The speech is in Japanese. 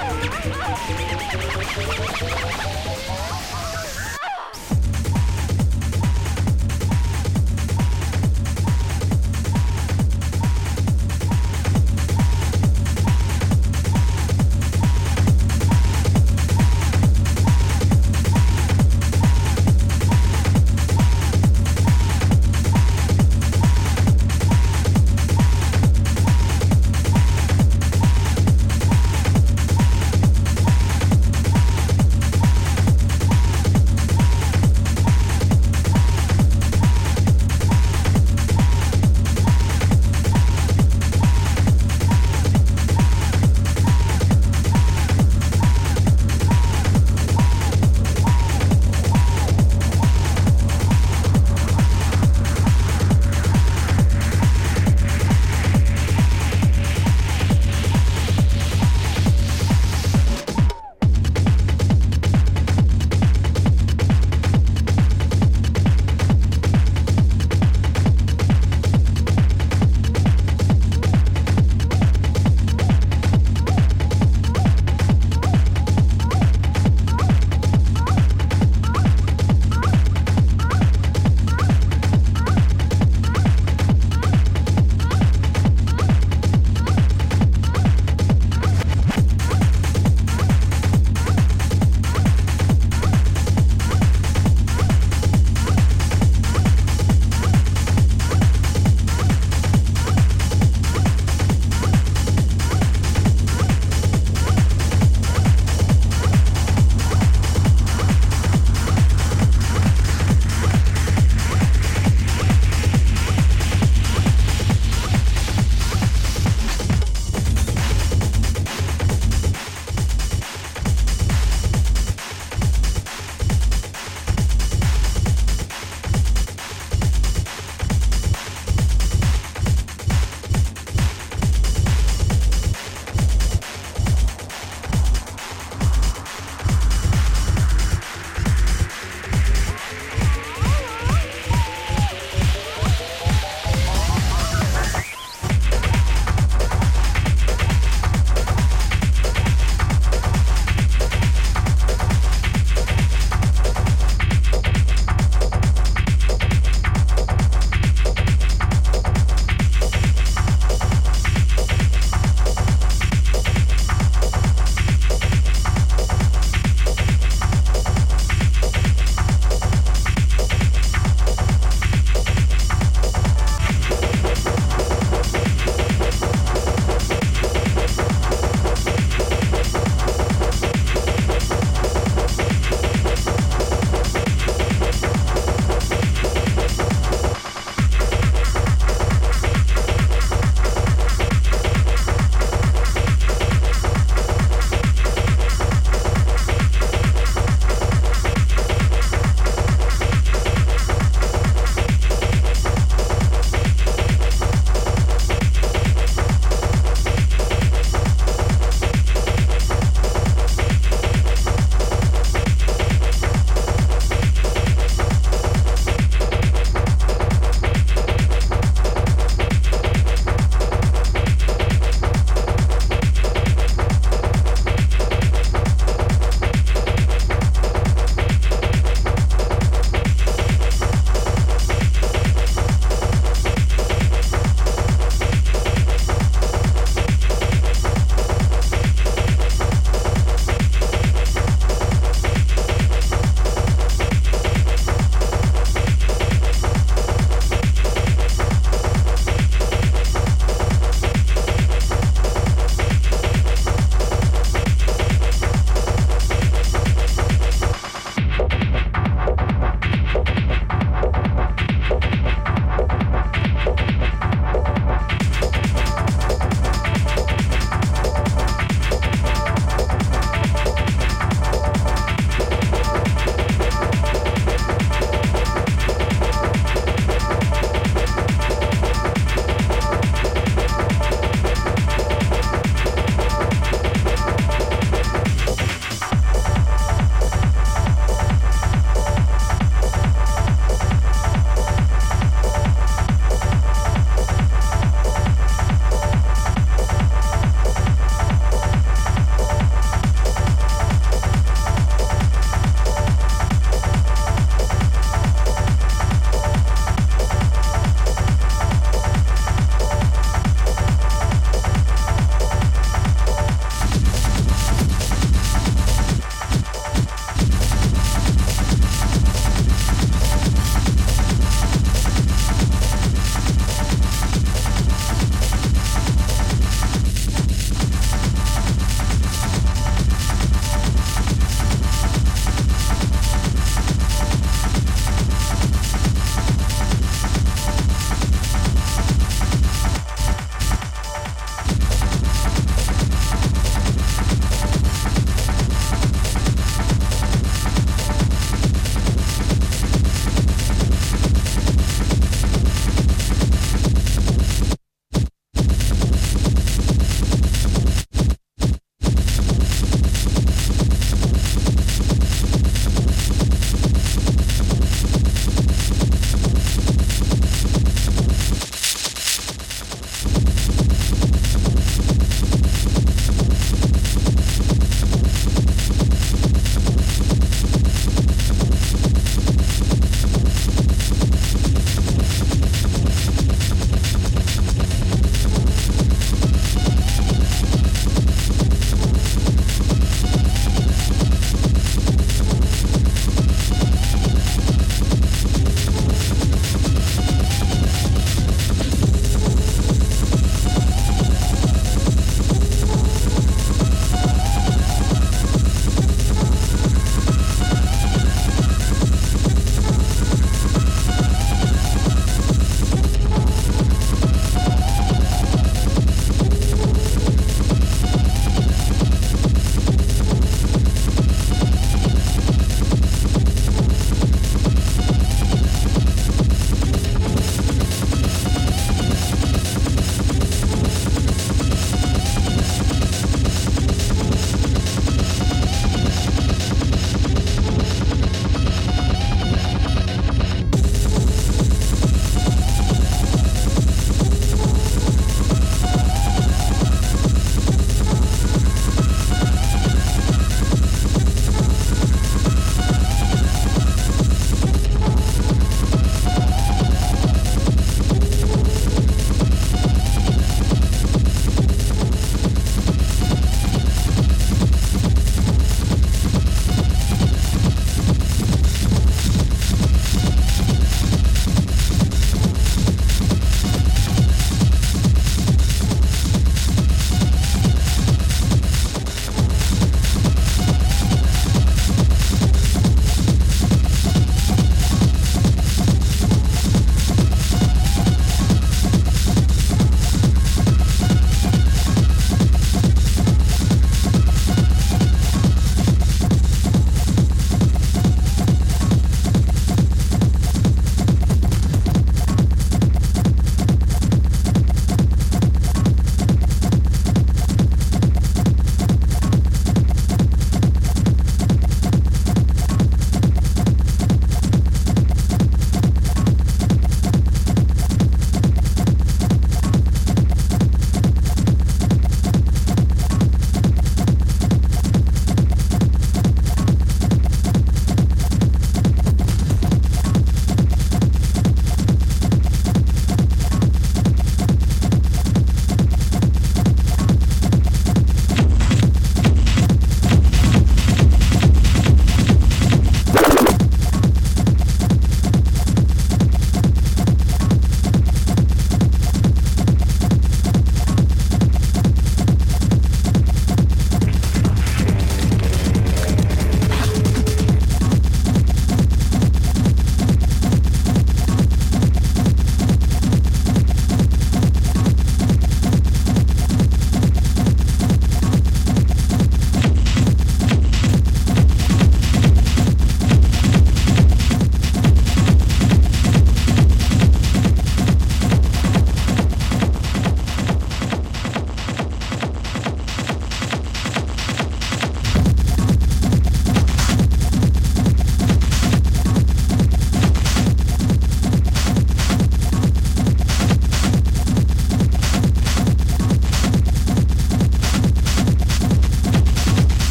あっ!